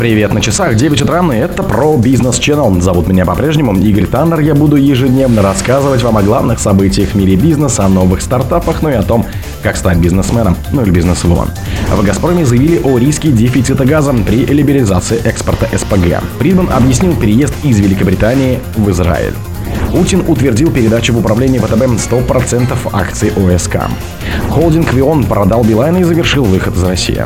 Привет на часах, 9 утра, и это про бизнес Channel. Зовут меня по-прежнему Игорь Таннер. Я буду ежедневно рассказывать вам о главных событиях в мире бизнеса, о новых стартапах, ну и о том, как стать бизнесменом, ну или бизнесвумен. В «Газпроме» заявили о риске дефицита газа при либерализации экспорта СПГ. Фридман объяснил переезд из Великобритании в Израиль. Путин утвердил передачу в управление ВТБ 100% акций ОСК. Холдинг «Вион» продал Билайн и завершил выход из России.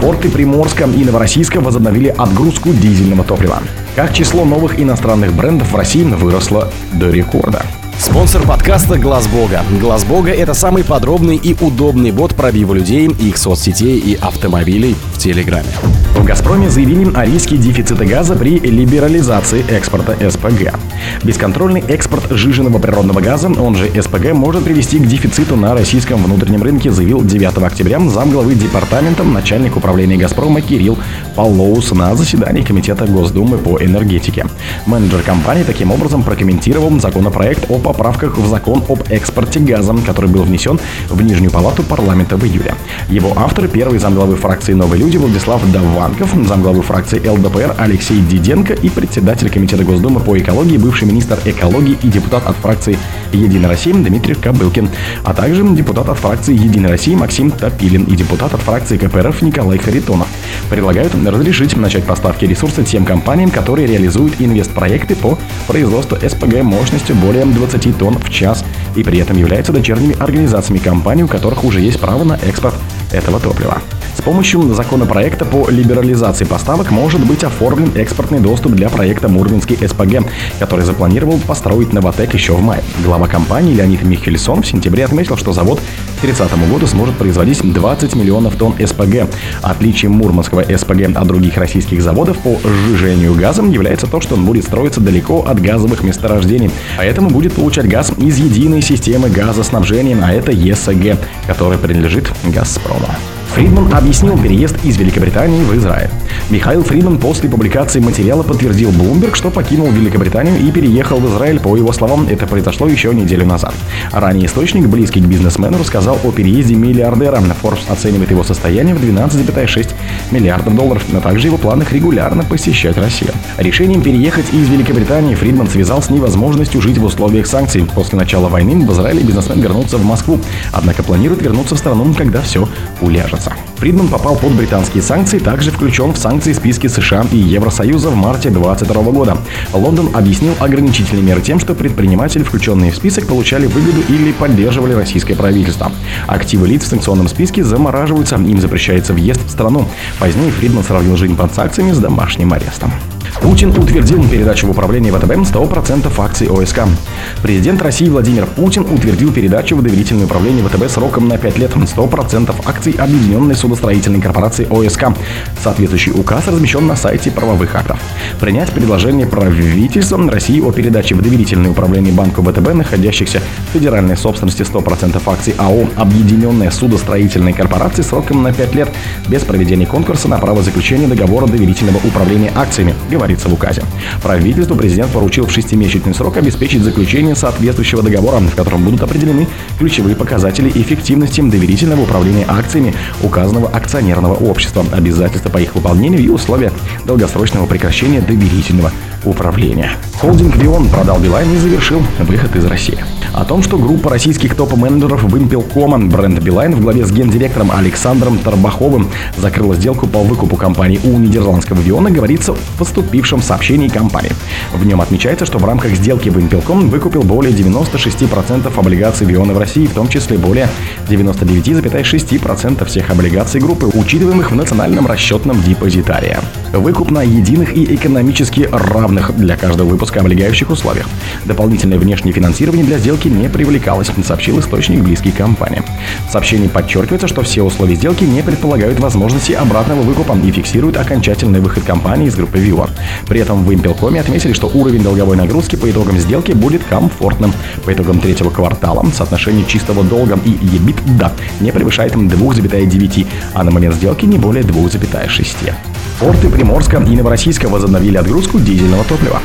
Порты Приморска и Новороссийска возобновили отгрузку дизельного топлива. Как число новых иностранных брендов в России выросло до рекорда. Спонсор подкаста Глаз Бога. Глаз Бога это самый подробный и удобный бот пробива людей, их соцсетей и автомобилей в Телеграме. В «Газпроме» заявили о риске дефицита газа при либерализации экспорта СПГ. Бесконтрольный экспорт жиженного природного газа, он же СПГ, может привести к дефициту на российском внутреннем рынке, заявил 9 октября замглавы департамента начальник управления «Газпрома» Кирилл Паллоус на заседании Комитета Госдумы по энергетике. Менеджер компании таким образом прокомментировал законопроект о поправках в закон об экспорте газа, который был внесен в Нижнюю палату парламента в июле. Его автор – первый замглавы фракции «Новые люди» Владислав Даванков, замглавы фракции ЛДПР Алексей Диденко и председатель Комитета Госдумы по экологии, бывший министр экологии и депутат от фракции «Единая Россия» Дмитрий Кобылкин, а также депутат от фракции «Единая Россия» Максим Топилин и депутат от фракции КПРФ Николай Харитонов. Предлагают разрешить начать поставки ресурса тем компаниям, которые реализуют инвестпроекты по производству СПГ мощностью более 20 тонн в час и при этом являются дочерними организациями компаний, у которых уже есть право на экспорт этого топлива. Помощью законопроекта по либерализации поставок может быть оформлен экспортный доступ для проекта Мурманский СПГ, который запланировал построить Новотек еще в мае. Глава компании Леонид Михельсон в сентябре отметил, что завод к 30 году сможет производить 20 миллионов тонн СПГ. Отличием Мурманского СПГ от других российских заводов по сжижению газом является то, что он будет строиться далеко от газовых месторождений, поэтому будет получать газ из единой системы газоснабжения, а это ЕСГ, который принадлежит «Газпрому». Фридман объяснил переезд из Великобритании в Израиль. Михаил Фридман после публикации материала подтвердил Bloomberg, что покинул Великобританию и переехал в Израиль. По его словам, это произошло еще неделю назад. Ранее источник, близкий к бизнесмену, рассказал о переезде миллиардера. Forbes оценивает его состояние в 12,6 миллиардов долларов, но также его планах регулярно посещать Россию. Решением переехать из Великобритании Фридман связал с невозможностью жить в условиях санкций. После начала войны в Израиле бизнесмен вернулся в Москву, однако планирует вернуться в страну, когда все уляжется месяца. Фридман попал под британские санкции, также включен в санкции списки США и Евросоюза в марте 2022 года. Лондон объяснил ограничительные меры тем, что предприниматели, включенные в список, получали выгоду или поддерживали российское правительство. Активы лиц в санкционном списке замораживаются, им запрещается въезд в страну. Позднее Фридман сравнил жизнь под санкциями с домашним арестом. Путин утвердил передачу в управление ВТБ 100% акций ОСК. Президент России Владимир Путин утвердил передачу в доверительное управление ВТБ сроком на 5 лет 100% акций Объединенной судостроительной корпорации ОСК. Соответствующий указ размещен на сайте правовых актов. Принять предложение правительства России о передаче в доверительное управление банку ВТБ, находящихся в федеральной собственности 100% акций АО Объединенная судостроительная корпорация сроком на 5 лет без проведения конкурса на право заключения договора доверительного управления акциями, говорится в указе. Правительству президент поручил в шестимесячный срок обеспечить заключение соответствующего договора, в котором будут определены ключевые показатели эффективности доверительного управления акциями указанного акционерного общества, обязательства по их выполнению и условия долгосрочного прекращения доверительного управления. Холдинг «Вион» продал Билайн и завершил выход из России. О том, что группа российских топ-менеджеров Вимпелкома бренд Билайн в главе с гендиректором Александром Тарбаховым закрыла сделку по выкупу компании у нидерландского Виона, говорится в поступившем сообщении компании. В нем отмечается, что в рамках сделки Вимпелком выкупил более 96% облигаций Виона в России, в том числе более 99,6% всех облигаций группы, учитываемых в национальном расчетном депозитарии. Выкуп на единых и экономически равных для каждого выпуска облегающих условиях. Дополнительное внешнее финансирование для сделки не привлекалось, сообщил источник близкий к компании. В сообщении подчеркивается, что все условия сделки не предполагают возможности обратного выкупа и фиксируют окончательный выход компании из группы Vivo. При этом в Импелкоме отметили, что уровень долговой нагрузки по итогам сделки будет комфортным. По итогам третьего квартала соотношение чистого долга и EBITDA не превышает 2,9, а на момент сделки не более 2,6. Порты Приморска и Новороссийска возобновили отгрузку дизельного топлива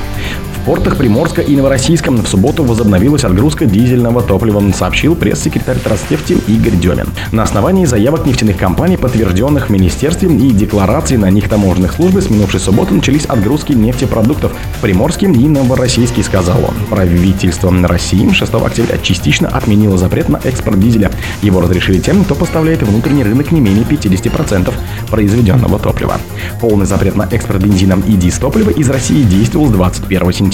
В портах Приморска и Новороссийска в субботу возобновилась отгрузка дизельного топлива, сообщил пресс-секретарь Транснефти Игорь Демин. На основании заявок нефтяных компаний, подтвержденных в Министерстве и деклараций на них таможенных службы, с минувшей субботы начались отгрузки нефтепродуктов в Приморске и Новороссийске, сказал он. Правительство России 6 октября частично отменило запрет на экспорт дизеля. Его разрешили тем, кто поставляет внутренний рынок не менее 50% произведенного топлива. Полный запрет на экспорт бензина и дизтоплива из России действовал с 21 сентября.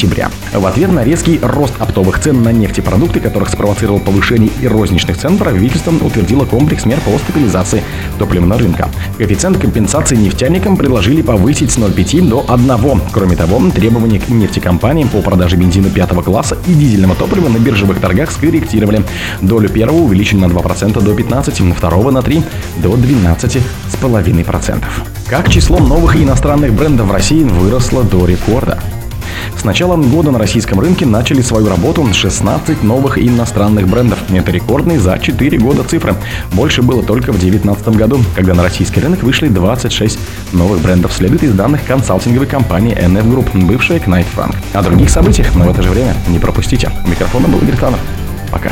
В ответ на резкий рост оптовых цен на нефтепродукты, которых спровоцировал повышение и розничных цен, правительство утвердило комплекс мер по стабилизации топливного рынка. Коэффициент компенсации нефтяникам предложили повысить с 0,5 до 1. Кроме того, требования к нефтекомпаниям по продаже бензина пятого класса и дизельного топлива на биржевых торгах скорректировали. Долю первого увеличили на 2% до 15, второго на 3 до 12,5%. Как число новых иностранных брендов в России выросло до рекорда. С началом года на российском рынке начали свою работу 16 новых иностранных брендов. Это рекордный за 4 года цифры. Больше было только в 2019 году, когда на российский рынок вышли 26 новых брендов, следует из данных консалтинговой компании NF Group, бывшая Knight Frank. О других событиях, но в это же время не пропустите. У микрофона был Игорь Танов. Пока.